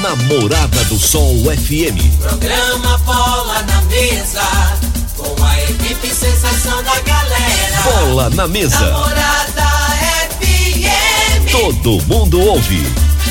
na Morada do Sol FM. Programa Bola na Mesa. Com a equipe sensação da galera. Bola na mesa. Morada FM. Todo mundo ouve.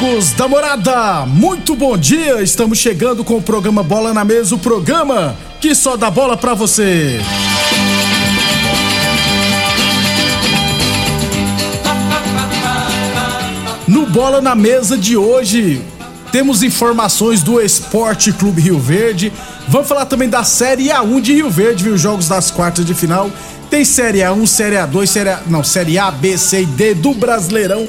Amigos da morada, muito bom dia! Estamos chegando com o programa Bola na Mesa o programa que só dá bola pra você. No Bola na Mesa de hoje, temos informações do Esporte Clube Rio Verde. Vamos falar também da Série A1 de Rio Verde, viu? Jogos das quartas de final. Tem Série A1, Série A2, Série A... Não, Série A, B, C e D do Brasileirão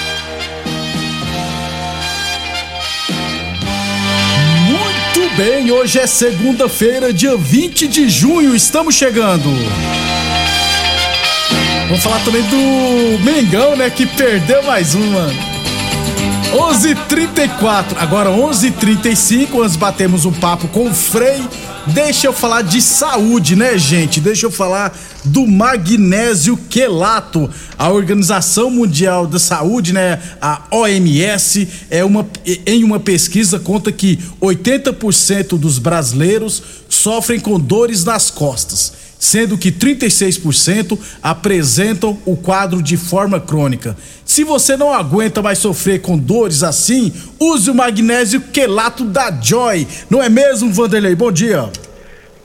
Bem, hoje é segunda-feira, dia 20 de junho, estamos chegando. Vamos falar também do Mengão, né, que perdeu mais uma. 11:34. Agora 11:35, nós batemos um papo com o Frei. Deixa eu falar de saúde, né, gente? Deixa eu falar do magnésio quelato. A Organização Mundial da Saúde, né, a OMS, é uma em uma pesquisa conta que 80% dos brasileiros sofrem com dores nas costas sendo que 36% apresentam o quadro de forma crônica. Se você não aguenta mais sofrer com dores assim, use o magnésio quelato da Joy. Não é mesmo, Vanderlei? Bom dia.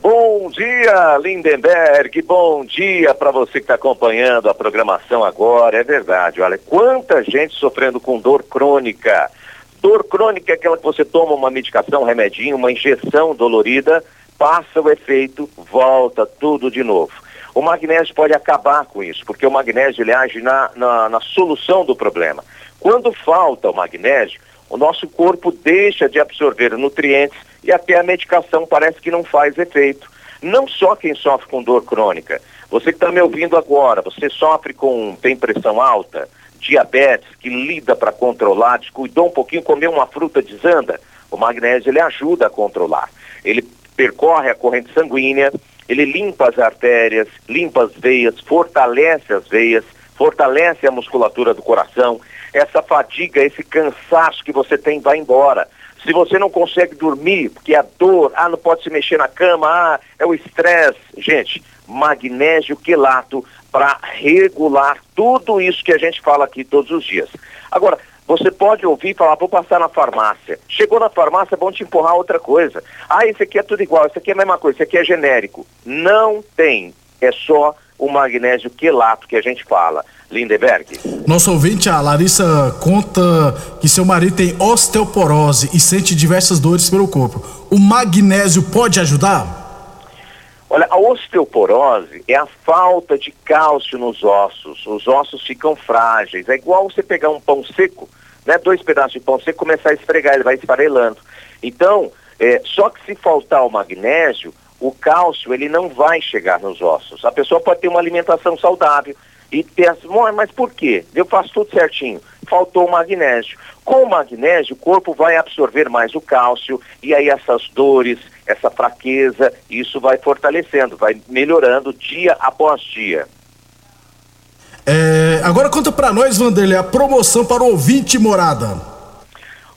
Bom dia, Lindenberg. Bom dia para você que está acompanhando a programação agora. É verdade, olha, quanta gente sofrendo com dor crônica. Dor crônica é aquela que você toma uma medicação, um remedinho, uma injeção dolorida passa o efeito, volta tudo de novo. O magnésio pode acabar com isso, porque o magnésio ele age na, na, na solução do problema. Quando falta o magnésio, o nosso corpo deixa de absorver nutrientes e até a medicação parece que não faz efeito. Não só quem sofre com dor crônica. Você que está me ouvindo agora, você sofre com, tem pressão alta, diabetes, que lida para controlar, descuidou um pouquinho, comeu uma fruta desanda, o magnésio ele ajuda a controlar. Ele percorre a corrente sanguínea, ele limpa as artérias, limpa as veias, fortalece as veias, fortalece a musculatura do coração. Essa fadiga, esse cansaço que você tem vai embora. Se você não consegue dormir, porque a dor, ah, não pode se mexer na cama, ah, é o estresse. Gente, magnésio quelato para regular tudo isso que a gente fala aqui todos os dias. Agora, você pode ouvir e falar, vou passar na farmácia. Chegou na farmácia, vão te empurrar outra coisa. Ah, esse aqui é tudo igual, esse aqui é a mesma coisa, esse aqui é genérico. Não tem. É só o magnésio quelato que a gente fala. Lindeberg. Nosso ouvinte, a Larissa, conta que seu marido tem osteoporose e sente diversas dores pelo corpo. O magnésio pode ajudar? Olha, a osteoporose é a falta de cálcio nos ossos. Os ossos ficam frágeis. É igual você pegar um pão seco, né? Dois pedaços de pão seco começar a esfregar, ele vai esfarelando. Então, é, só que se faltar o magnésio, o cálcio ele não vai chegar nos ossos. A pessoa pode ter uma alimentação saudável e ter as... Mas por quê? Eu faço tudo certinho. faltou o magnésio. Com o magnésio, o corpo vai absorver mais o cálcio e aí essas dores, essa fraqueza, isso vai fortalecendo, vai melhorando dia após dia. É, agora conta pra nós, Vanderlei, a promoção para o ouvinte morada.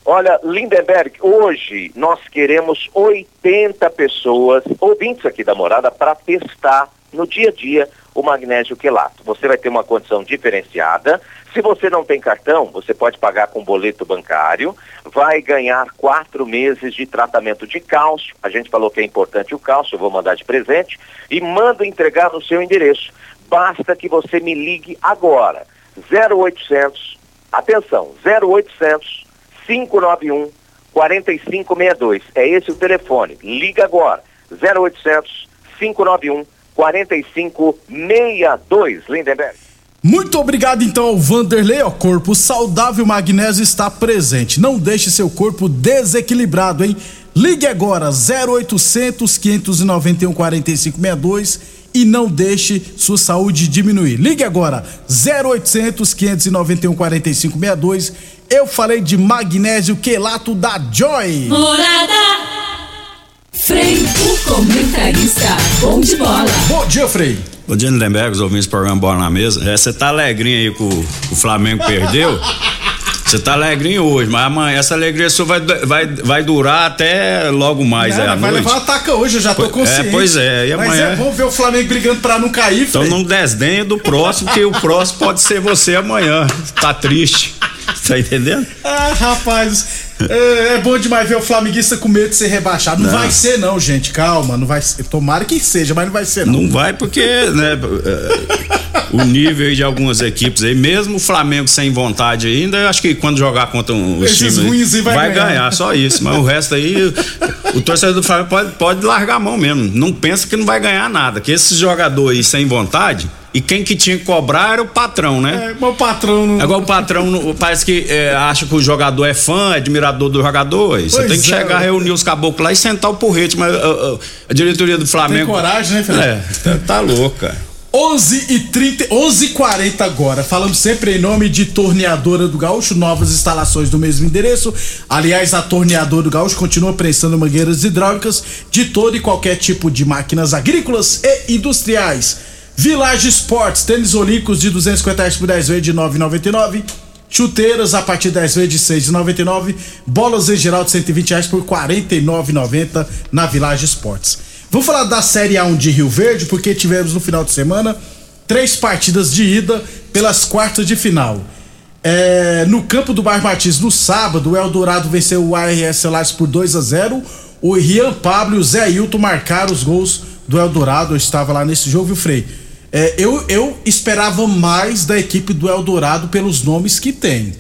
Olha, Lindenberg, hoje nós queremos 80 pessoas, ouvintes aqui da morada, para testar no dia a dia o magnésio quelato. Você vai ter uma condição diferenciada. Se você não tem cartão, você pode pagar com boleto bancário, vai ganhar quatro meses de tratamento de cálcio. A gente falou que é importante o cálcio, eu vou mandar de presente, e mando entregar no seu endereço. Basta que você me ligue agora. 0800, atenção, 0800 591 4562. É esse o telefone. Liga agora. 0800 591 4562. Lindenberg. Muito obrigado então ao Vanderlei, ó, corpo saudável, magnésio está presente. Não deixe seu corpo desequilibrado, hein? Ligue agora 0800 591 4562 e não deixe sua saúde diminuir. Ligue agora 0800 591 4562. Eu falei de magnésio quelato da Joy. Morada. Frei, o comentarista. Bom de bola. Bom dia, Frei. Bom dia, Lindenberg, os ouvintes do programa Bola na Mesa. É, Você tá alegrinho aí que o, o Flamengo perdeu? Você tá alegrinho hoje, mas amanhã essa alegria sua vai, vai, vai durar até logo mais Não, é, à vai noite. levar ataca hoje, eu já tô Pois- consciente. é, pois é, e Mas amanhã- é bom ver o Flamengo brigando pra não cair, Então não desdenha do próximo, que o próximo pode ser você amanhã. Tá triste. Tá entendendo? Ah, rapaz, é, é bom demais ver o flamenguista com medo de ser rebaixado. Não, Não. vai ser não, gente, calma, não vai ser. Tomara que seja, mas não vai ser não. Não vai porque, né, é, o nível aí de algumas equipes aí, mesmo o Flamengo sem vontade ainda, eu acho que quando jogar contra um, Esses times aí vai ganhar. ganhar. só isso. Mas o resto aí, o torcedor do Flamengo pode, pode largar a mão mesmo. Não pensa que não vai ganhar nada, que esses jogadores aí sem vontade, e quem que tinha que cobrar era o patrão, né? É, meu patrão não. Agora o patrão parece que é, acha que o jogador é fã, é admirador do jogador. Você tem que é, chegar, reunir os caboclos lá e sentar o porrete. Mas ah, a diretoria do Tem Flamengo. coragem, né, Fernando? É, tá, cara. 11 e 30, 11 e 40 agora. Falamos sempre em nome de Torneadora do Gaúcho, novas instalações do mesmo endereço. Aliás, a Torneadora do Gaúcho continua prestando mangueiras hidráulicas de todo e qualquer tipo de máquinas agrícolas e industriais. Village Sports, tênis olímpicos de 250 reais por 10 vezes de 9,99. Chuteiras a partir de 10 vezes de 6,99. Bolas em geral de 120 reais por 49,90 na Village Sports. Vamos falar da Série A1 de Rio Verde, porque tivemos no final de semana três partidas de ida pelas quartas de final. É, no campo do Bairro Martins, no sábado, o Eldorado venceu o ARS Celais por 2 a 0 O Rian Pablo e o Zé Hilton marcaram os gols do Eldorado. Eu estava lá nesse jogo, viu, Frei? É, eu, eu esperava mais da equipe do Eldorado pelos nomes que tem.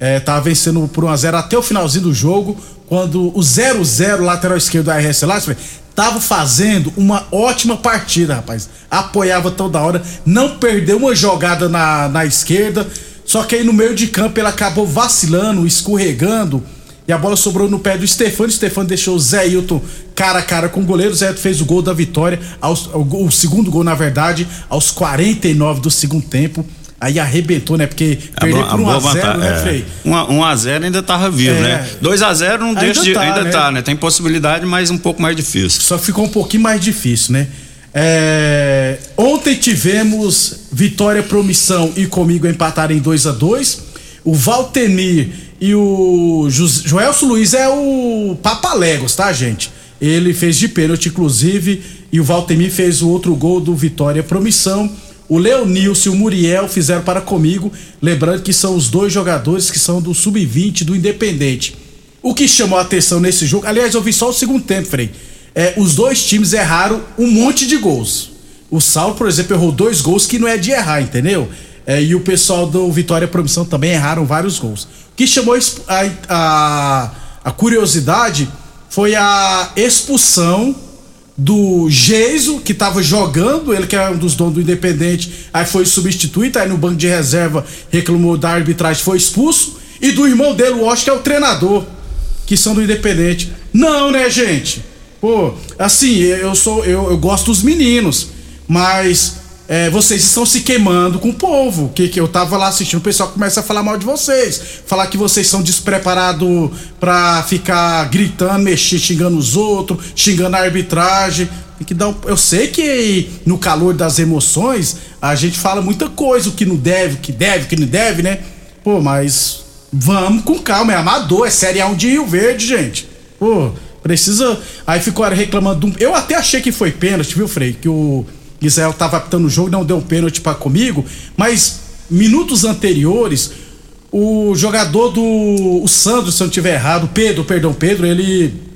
É, tava vencendo por 1x0 até o finalzinho do jogo, quando o 0-0, lateral esquerdo da RS Lazio, tava fazendo uma ótima partida, rapaz. Apoiava toda hora, não perdeu uma jogada na, na esquerda, só que aí no meio de campo ele acabou vacilando, escorregando, e a bola sobrou no pé do Stefano. Stefano deixou o Zé Hilton cara a cara com o goleiro. O Zé Hilton fez o gol da vitória, aos, o, o segundo gol, na verdade, aos 49 do segundo tempo. Aí arrebentou, né? Porque A a por 1 boa a 0 vantagem- né, é. Frei? 1 a- 1 a 0 ainda tava vivo, É. né? 2 a 0 não Ainda deixa de, tá, ainda né? tá, né? Tem possibilidade, mas um pouco mais difícil. Só ficou um pouquinho mais difícil, né? É, ontem tivemos Vitória Promissão e comigo empataram em 2 a 2 O Valtemir e o Jo- Joelso Luiz é o Papalegos, tá, gente? Ele fez de pênalti, inclusive, e o Valtemir fez o outro gol do Vitória Promissão. O Leonilson e o Muriel fizeram para comigo, lembrando que são os dois jogadores que são do Sub-20 do Independente. O que chamou a atenção nesse jogo, aliás, eu vi só o segundo tempo, Frei. É, os dois times erraram um monte de gols. O Saulo, por exemplo, errou dois gols que não é de errar, entendeu? É, e o pessoal do Vitória Promissão também erraram vários gols. Que chamou a, a, a curiosidade foi a expulsão do Geiso, que tava jogando, ele que é um dos donos do Independente, aí foi substituído, aí no banco de reserva reclamou da arbitragem, foi expulso, e do irmão dele, o Osh, que é o treinador, que são do Independente. Não, né, gente? Pô, assim, eu sou, eu, eu gosto dos meninos, mas é, vocês estão se queimando com o povo. Que, que eu tava lá assistindo, o pessoal começa a falar mal de vocês. Falar que vocês são despreparados pra ficar gritando, mexer, xingando os outros, xingando a arbitragem. Tem que dar um- Eu sei que no calor das emoções a gente fala muita coisa, o que não deve, o que deve, o que não deve, né? Pô, mas vamos com calma, é amador, é Série A1 de Rio Verde, gente. Pô, precisa. Aí ficou reclamando. Eu até achei que foi pênalti, viu, Frei? Que o Israel tava apitando o jogo, não deu um pênalti pra comigo, mas minutos anteriores, o jogador do. O Sandro, se eu não tiver errado, Pedro, perdão, Pedro, ele.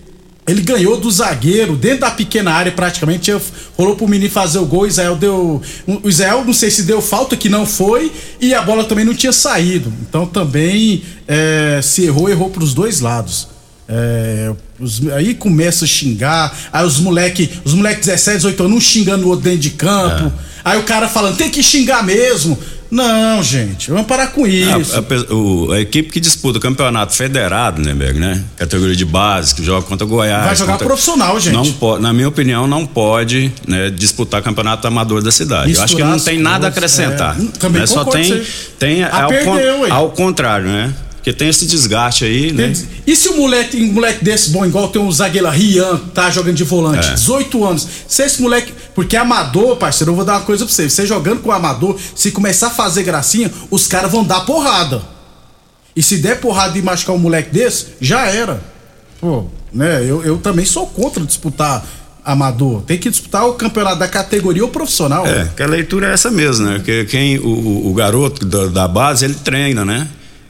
Ele ganhou do zagueiro dentro da pequena área, praticamente. Rolou pro menino fazer o gol. Israel deu. O Israel, não sei se deu falta, que não foi. E a bola também não tinha saído. Então também é, se errou, errou pros dois lados. É, os- aí começa a xingar. Aí os moleque, os moleque 17, 18 anos, um xingando o outro dentro de campo. Aí o cara falando, tem que xingar mesmo. Não, gente, vamos parar com isso. A, a o- a equipe que disputa o campeonato federado, né, Berg, né? Categoria de base, que joga contra Goiás. Vai jogar contra- profissional, gente. Não po- na minha opinião, não pode né, disputar campeonato amador da cidade. Eu acho que Misturar não tem nada a coisas, acrescentar. é. Também né? Só tem, tem Ah, ao, con- perdeu, ué. ao contrário, né? Porque tem esse desgaste aí, né? E se o moleque, um moleque desse bom, igual tem um zagueiro Rian, tá jogando de volante, É. 18 anos. Se esse moleque. Porque amador, parceiro, eu vou dar uma coisa pra você. Você jogando com amador, se começar a fazer gracinha, os caras vão dar porrada. E se der porrada e machucar um moleque desse, já era. Pô, né? Eu, eu também sou contra disputar amador. Tem que disputar o campeonato da categoria ou profissional. É, que a leitura é essa mesmo, né? Porque quem, o, o- o garoto da, da base, ele treina, né?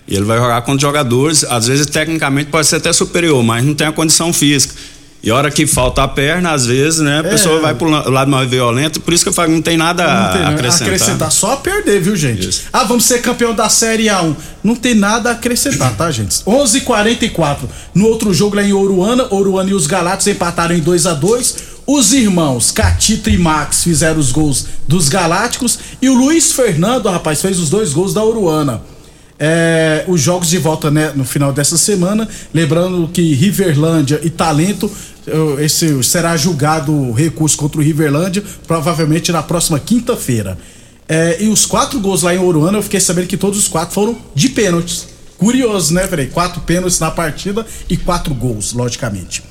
E ele vai jogar contra jogadores, às vezes tecnicamente pode ser até superior, mas não tem a condição física. E a hora que falta a perna, às vezes, né, a É. pessoa vai pro la- lado mais violento, por isso que eu falo não tem nada Não tem a nada acrescentar. acrescentar, só a perder, viu, gente? Isso. Ah, vamos ser campeão da Série A1. Não tem nada a acrescentar, tá, gente? 11:44. No outro jogo lá em Oruana, Oruana e os Galácticos empataram em 2 a 2 Os irmãos Catita e Max fizeram os gols dos Galácticos e o Luiz Fernando, rapaz, fez os dois gols da Oruana. É, os jogos de volta né, no final dessa semana. Lembrando que Riverlândia e Talento, esse será julgado o recurso contra o Riverlândia, provavelmente na próxima quinta-feira. É, e os quatro gols lá em Oruana, eu fiquei sabendo que todos os quatro foram de pênaltis. Curioso, né, velho? Quatro pênaltis na partida e quatro gols, logicamente.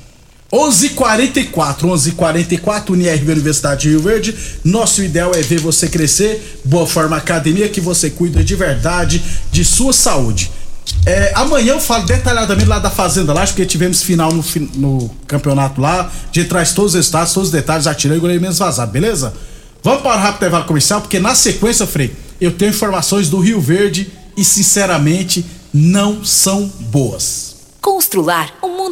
11:44, 11:44 UniRV Universidade de Rio Verde. Nosso ideal é ver você crescer. Boa Forma Academia que você cuida de verdade de sua saúde. É, amanhã eu falo detalhadamente lá da Fazenda lá, porque tivemos final no, no campeonato lá. Gente traz todos os resultados, todos os detalhes, atirei e goleiro menos vazado, beleza? Vamos para o rápido intervalo comercial, porque na sequência, Frei, eu tenho informações do Rio Verde e sinceramente não são boas. Constrular um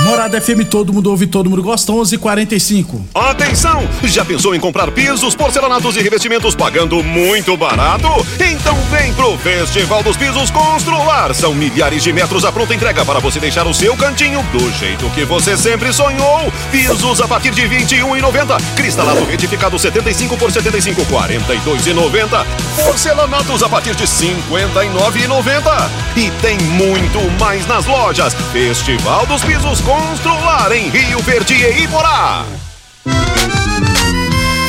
Morada FM, todo mundo ouve, todo mundo gosta, 11:45. Atenção! Já pensou em comprar pisos, porcelanatos e revestimentos pagando muito barato? Então vem pro Festival dos Pisos Constrular. São milhares de metros à pronta entrega para você deixar o seu cantinho do jeito que você sempre sonhou. Pisos a partir de R$ 21,90. Cristalado retificado 75 por 75, 42,90. Porcelanatos a partir de R$ 59,90. E tem muito mais nas lojas. Festival dos Pisos Constrular em Rio Verde e Iporá.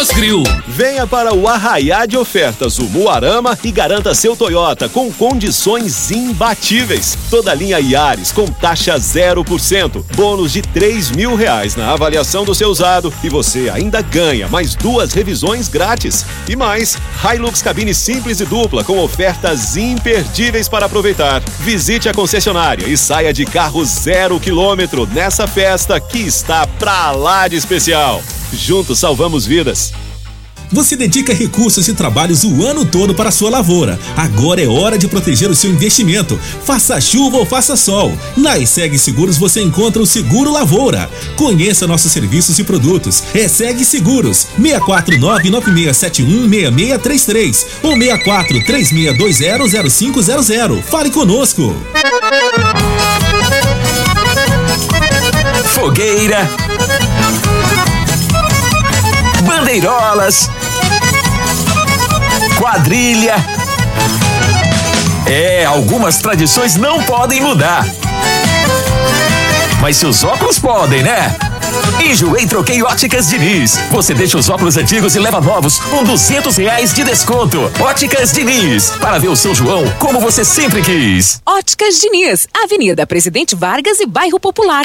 Aromas Grill. Venha para o Arraiá de Ofertas, o Muarama, e garanta seu Toyota com condições imbatíveis. Toda linha Yaris com taxa 0%, bônus de 3 mil reais na avaliação do seu usado e você ainda ganha mais duas revisões grátis. E mais, Hilux cabine simples e dupla com ofertas imperdíveis para aproveitar. Visite a concessionária e saia de carro zero quilômetro nessa festa que está pra lá de especial. Juntos salvamos vidas. Você dedica recursos e trabalhos o ano todo para a sua lavoura. Agora é hora de proteger o seu investimento. Faça chuva ou faça sol. Na ESEG Seguros você encontra o Seguro Lavoura. Conheça nossos serviços e produtos. ESEG Seguros 64996716633 ou 6436200500. Fale conosco. Fogueira. Bandeirolas. Quadrilha. É, algumas tradições não podem mudar. Mas seus óculos podem, né? Enjoei Troquei Óticas Diniz. Você deixa os óculos antigos e leva novos com duzentos reais de desconto. Óticas Diniz. Para ver o seu João como você sempre quis. Óticas Diniz, Avenida Presidente Vargas e Bairro Popular.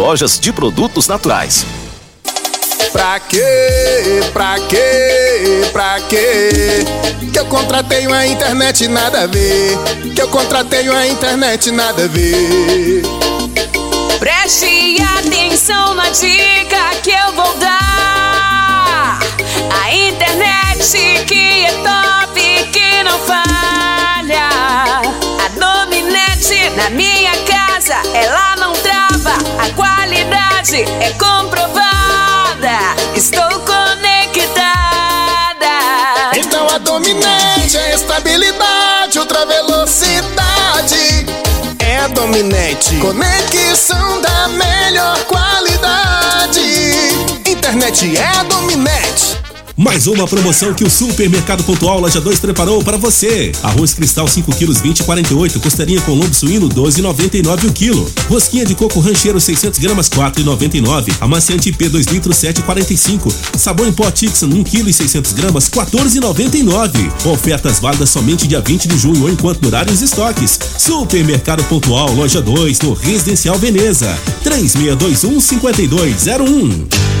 de produtos naturais. Pra quê? Pra quê? Pra quê? Que eu contratei uma internet nada a ver. Que eu contratei uma internet nada a ver. Preste atenção na dica que eu vou dar. A internet que é top, que não falha. A dominante na minha casa, ela não A qualidade é comprovada. Estou conectada. Então a dominante é estabilidade, ultra velocidade. É a dominante. Conexão da melhor qualidade. Internet é a dominante. Mais uma promoção que o Supermercado Pontual Loja 2 preparou para você. Arroz cristal 5 quilos 20,48, costelinha com lombo suíno 12,99 o quilo. Rosquinha de coco rancheiro 600 gramas 4,99. Amaciante IP 2 litros 7,45. Sabão em pó Tixan 1 quilo e 600 gramas 14,99. Ofertas válidas somente dia 20 de junho ou enquanto durarem os estoques. Supermercado Pontual Loja 2 no Residencial Veneza 3621 5201.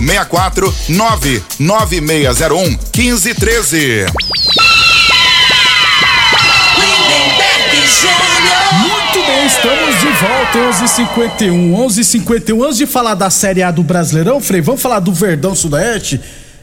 64 99601 1513. Muito bem, estamos de volta, 11h51, 11h51. Antes de falar da Série A do Brasileirão, Frei, vamos falar do Verdão Sudeste.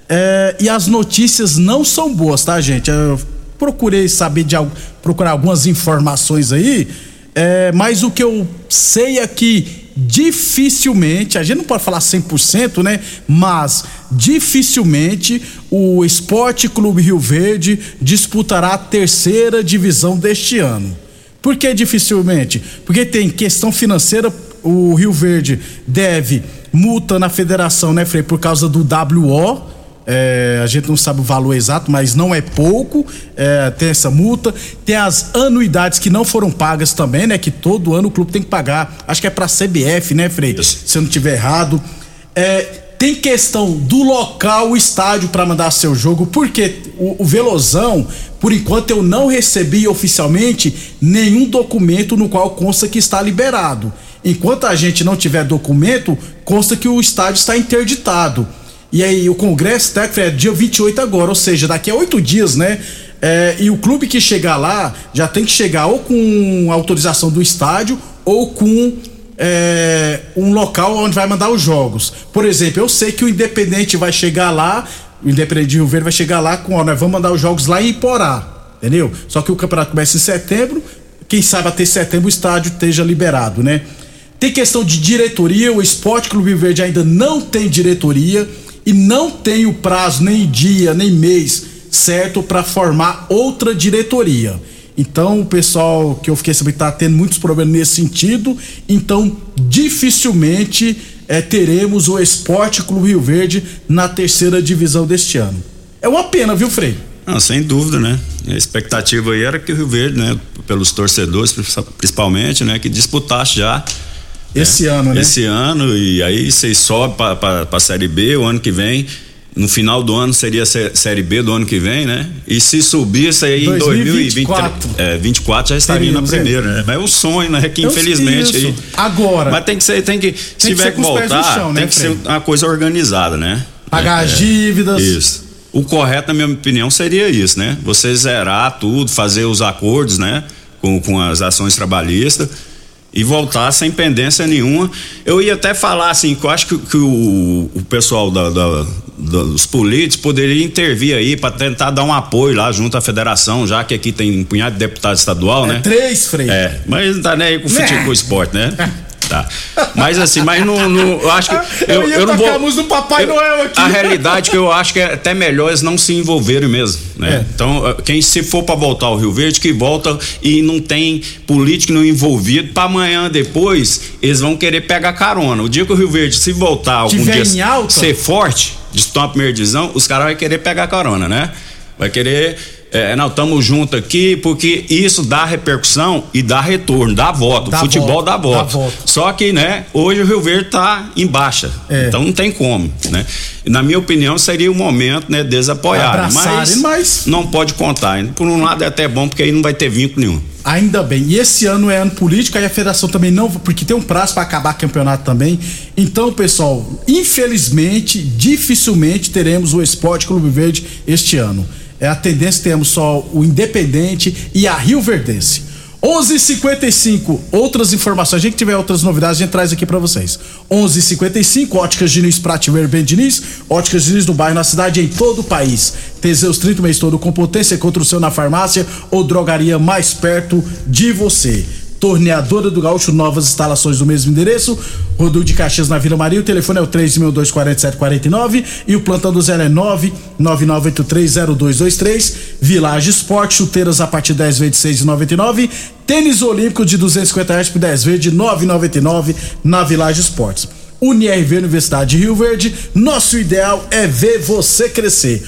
É, e as notícias não são boas, tá, gente? Eu procurei saber de procurar algumas informações aí, é, mas o que eu sei é que dificilmente, a gente não pode falar 100%, né? Mas dificilmente o Esporte Clube Rio Verde disputará a terceira divisão deste ano. Por que dificilmente? Porque tem questão financeira, o Rio Verde deve multa na federação, né, Frei, por causa do WO. É, a gente não sabe o valor exato, mas não é pouco. É, tem essa multa. Tem as anuidades que não foram pagas também, né? Que todo ano o clube tem que pagar. Acho que é pra CBF, né, Frei? Se eu não tiver errado. É, tem questão do local, o estádio para mandar seu jogo, porque o, o Velozão, por enquanto eu não recebi oficialmente nenhum documento no qual consta que está liberado. Enquanto a gente não tiver documento, consta que o estádio está interditado. E aí o Congresso técnico é dia 28 agora, ou seja, daqui a oito dias, né? É, e o clube que chegar lá já tem que chegar ou com autorização do estádio ou com é, um local onde vai mandar os jogos. Por exemplo, eu sei que o Independente vai chegar lá, o Independente de Rio Verde vai chegar lá com, ó, nós vamos mandar os jogos lá em Iporá, entendeu? Só que o campeonato começa em setembro, quem sabe até setembro o estádio esteja liberado, né? Tem questão de diretoria, o Esporte Clube Verde ainda não tem diretoria e não tem o prazo, nem dia, nem mês certo para formar outra diretoria. Então, o pessoal que eu fiquei sabendo está tendo muitos problemas nesse sentido. Então, dificilmente é, teremos o Esporte Clube Rio Verde na terceira divisão deste ano. É uma pena, viu, Frei? Não, sem dúvida, né? A expectativa aí era que o Rio Verde, né, pelos torcedores principalmente, né, que disputasse já esse é, ano, né? Esse ano, e aí vocês sobem para a Série B o ano que vem. No final do ano seria a Série B do ano que vem, né? E se subisse aí 2024. em 2024 é, 24 já estaria na primeira, né? Mas é um sonho, né? Que infelizmente aí. Agora. Mas tem que ser, tem que, se tiver que, voltar, chão, né, tem que ser uma coisa organizada, né? Pagar é, as dívidas. Isso. O correto, na minha opinião, seria isso, né? Você zerar tudo, fazer os acordos, né? Com, com as ações trabalhistas e voltar sem pendência nenhuma. Eu ia até falar assim, que eu acho que, que o, o, pessoal da, da, dos políticos poderia intervir aí para tentar dar um apoio lá junto à federação, já que aqui tem um punhado de deputado estadual, é né? Três, Frei. É, mas não tá nem aí com o futebol esporte, né? Tá. Mas assim, mas não, não eu acho que eu, eu, eu não vou do Papai eu, Noel aqui. A realidade é que eu acho que é até melhor eles não se envolverem mesmo, né? É. Então, quem se for para voltar ao Rio Verde que volta e não tem político não envolvido, para amanhã depois eles vão querer pegar carona. O dia que o Rio Verde se voltar algum Tiver dia alta. ser forte, disputar a primeira divisão, os caras vão querer pegar carona, né? Vai querer é, não, estamos juntos aqui, porque isso dá repercussão e dá retorno, dá voto. Dá Futebol voto, dá, voto. dá voto. Só que, né, hoje o Rio Verde está em baixa. É. Então não tem como, né? Na minha opinião, seria o momento, né, desapoiar. Mas, mas não pode contar. Por um lado é até bom, porque aí não vai ter vínculo nenhum. Ainda bem. E esse ano é ano político, aí a federação também não, porque tem um prazo para acabar o campeonato também. Então, pessoal, infelizmente, dificilmente teremos o Esporte Clube Verde este ano é a tendência temos só o Independente e a Rio Verdense. 11:55 outras informações. A gente tiver outras novidades, a gente traz aqui para vocês. 11:55 Óticas Diniz Prativer Ben Diniz, Óticas Diniz no bairro, na cidade, em todo o país. Teseus 30 mês todo com potência contra o seu na farmácia ou drogaria mais perto de você. Torneadora do Gaúcho, novas instalações do mesmo endereço. Rodul de Caxias na Vila Maria. O telefone é o 3.24749 e o plantão do Zé é 999830223. Village Esporte, chuteiras a partir de 10 vezes de 6,99. Tênis Olímpico de 250 reais por 10 vezes de 9,99 na Village Esportes. UniRV Universidade de Rio Verde. Nosso ideal é ver você crescer.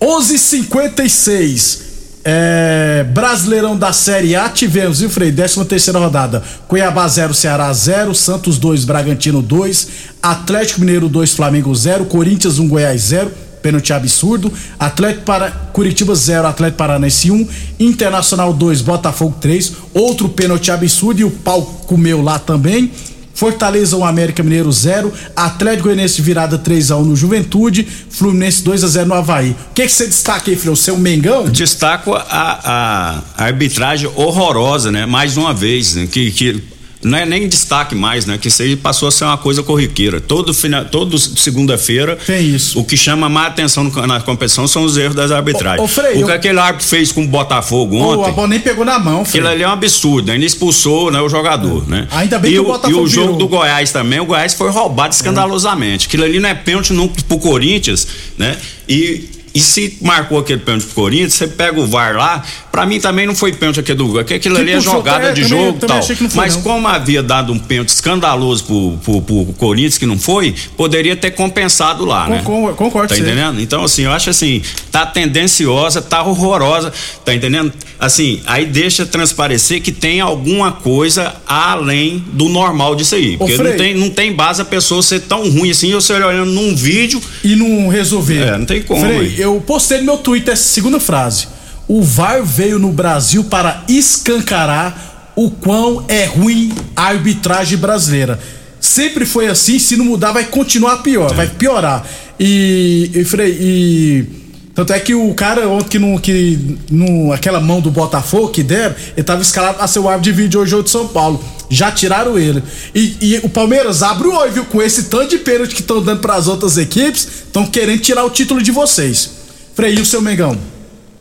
11:56 é, Brasileirão da Série A tivemos, viu, Frei? 13 terceira rodada. Cuiabá 0, Ceará 0, Santos 2, Bragantino 2, Atlético Mineiro 2, Flamengo 0, Corinthians 1, Goiás 0, pênalti absurdo. Atlético para Curitiba 0, Atlético Paranaense 1, Internacional 2, Botafogo 3, outro pênalti absurdo e o pau comeu lá também. Fortaleza 1, América Mineiro 0, Atlético Goianiense virada 3 a 1 no Juventude, Fluminense 2 a 0 no Havaí. O que, que você destaca aí? O seu Mengão? Destaco a, a, a, arbitragem horrorosa, né? Mais uma vez, né? que, que não é nem destaque mais, né? Que isso aí passou a ser uma coisa corriqueira. Todo final, todo segunda-feira. Tem isso. O que chama mais atenção na competição são os erros das arbitragens. Ô, ô, Frei, o que eu... aquele árbitro fez com o Botafogo ontem. A bola nem pegou na mão, Frei. Aquilo ali é um absurdo, né? Ele expulsou né, o jogador, é. né? Ainda bem e que o Botafogo E o jogo virou. do Goiás também, o Goiás foi roubado escandalosamente. Aquilo ali não é pênalti não pro Corinthians, né? E e se marcou aquele pênalti pro Corinthians, você pega o VAR lá, pra mim também não foi pênalti aquele do que aquilo Que ali é jogada é, de também- jogo e tal. foi, Mas não. como havia dado um pênalti escandaloso pro, pro, pro Corinthians, que não foi, poderia ter compensado lá, né? Concor- concordo Tá entendendo? Então, assim, eu acho assim, tá tendenciosa, tá horrorosa, tá entendendo? Assim, aí deixa transparecer que tem alguma coisa além do normal disso aí. Porque Frei. não tem, não tem base a pessoa ser tão ruim assim, você olhando num vídeo. E não resolver. É, não tem como. Frei. Eu postei no meu Twitter essa segunda frase. O VAR veio no Brasil para escancarar o quão é ruim a arbitragem brasileira. Sempre foi assim, se não mudar, vai continuar pior, vai piorar. E, e e. Tanto é que o cara ontem que não. Que, não aquela mão do Botafogo que deram, ele tava escalado a ser o árbitro de vídeo hoje de São Paulo. Já tiraram ele. E, e o Palmeiras abre o olho, viu? Com esse tanto de pênalti que estão dando para as outras equipes, estão querendo tirar o título de vocês. Frei, o seu Mengão?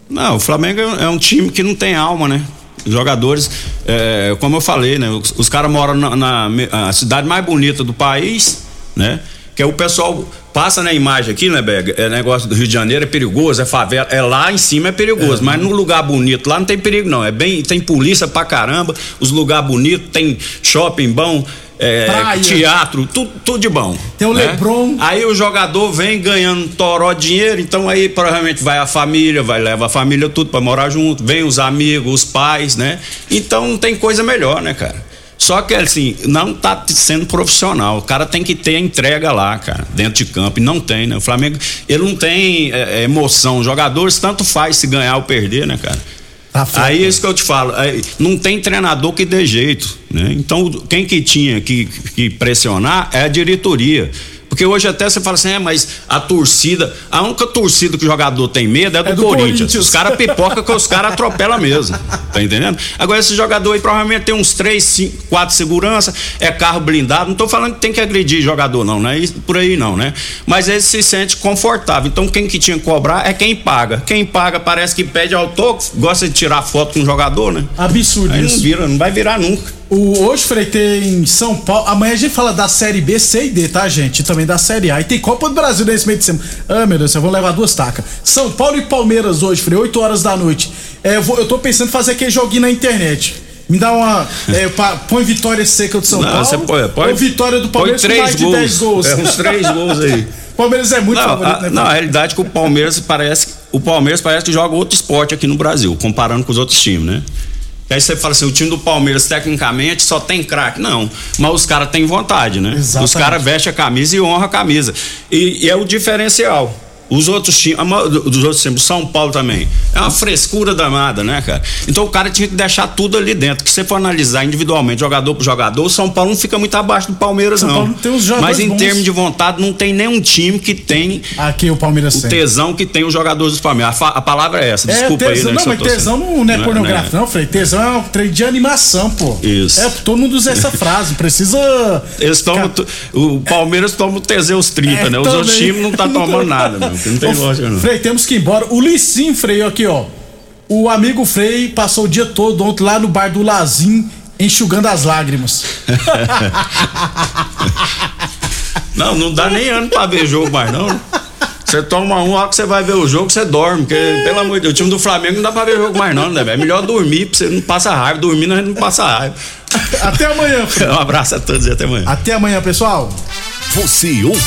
Não, o Flamengo é um time que não tem alma, né? Jogadores, é, como eu falei, né? Os, os caras moram na, na me- a cidade mais bonita do país, né? Que é o pessoal passa na imagem aqui, né, Bega? É negócio do Rio de Janeiro, é perigoso, é favela. É lá em cima é perigoso, mas no lugar bonito lá não tem perigo, não. É bem, tem polícia pra caramba, os lugares bonitos, tem shopping bom. é, Praia. teatro, tudo, tudo de bom. Tem o né? Lebron. Aí o jogador vem ganhando toró dinheiro, então aí provavelmente vai a família, vai levar a família tudo pra morar junto, vem os amigos, os pais, né? Então não tem coisa melhor, né, cara? Só que assim, não tá sendo profissional. O cara tem que ter a entrega lá, cara, dentro de campo. E não tem, né? O Flamengo, ele não tem é, é, emoção. Os jogadores tanto faz se ganhar ou perder, né, cara? Aí é isso que eu te falo, aí, não tem treinador que dê jeito, né? Então, quem que tinha que, que pressionar é a diretoria. Porque hoje até você fala assim, é, mas a torcida, a única torcida que o jogador tem medo é do, do Corinthians. Corinthians. Os caras pipoca que os caras atropelam mesmo. Tá entendendo? Agora esse jogador aí provavelmente tem uns três, cinco, quatro segurança, é carro blindado. Não tô falando que tem que agredir jogador, não, né? Por aí não, né? Mas ele se sente confortável. Então quem que tinha que cobrar é quem paga. Quem paga parece que pede autógrafo, gosta de tirar foto com o jogador, né? Absurdo Aí não vira, não vai virar nunca. O, hoje, Frei, tem São Paulo. Amanhã a gente fala da Série B, C e D, tá, gente? E também da Série A. E tem Copa do Brasil nesse meio de semana. Ah, meu Deus, eu vou levar duas tacas. São Paulo e Palmeiras hoje, Frei, 8 horas da noite. É, eu, vou- eu tô pensando em fazer aquele joguinho na internet. Me dá uma. é, põe vitória seca do São Não, Paulo. põe- põe- ou vitória do põe Palmeiras com três mais de gols. 10 gols. É, uns três gols aí. Palmeiras é muito não, favorito, a, né? não, a realidade é que o Palmeiras parece. O Palmeiras parece que joga outro esporte aqui no Brasil, comparando com os outros times, né? E aí você fala assim, o time do Palmeiras, tecnicamente, só tem craque. Não. Mas os caras têm vontade, né? Exatamente. Os caras vestem a camisa e honram a camisa. E, e é o diferencial. Os outros times, dos outros times, São Paulo também. É uma frescura danada, né, cara? Então o cara tinha que deixar tudo ali dentro. Que se você for analisar individualmente, jogador por jogador, o São Paulo não fica muito abaixo do Palmeiras, São não. Paulo tem jogadores Mas em bons. termos de vontade, não tem nenhum time que tem Aqui o Palmeiras o tem. tesão que tem os jogadores do Palmeiras. A, a palavra é essa, desculpa é, tesão, aí, né? Não, mas tesão não, não é pornográfico, né? não, Frei. Tesão é um trem de animação, pô. Isso. É, todo mundo usa essa frase. Precisa. Eles tomam, o Palmeiras toma o Teseus 30, É, né? Os outros times não tá tomando nada, meu. Não tem Ô, lógica, não. Frei, temos que ir embora. O Licim, Frei, aqui, ó. O amigo Frei passou o dia todo ontem lá no bar do Lazim, enxugando as lágrimas. Não, não dá nem ano pra ver jogo mais, não. Você toma um, a hora que você vai ver o jogo, você dorme. Porque, pelo amor de Deus, o time do Flamengo não dá pra ver jogo mais, não, né, velho? É melhor dormir, pra você não passa raiva. Dormindo a gente não passa raiva. Até amanhã, Frei. Um abraço a todos e até amanhã. Até amanhã, pessoal. Você ouve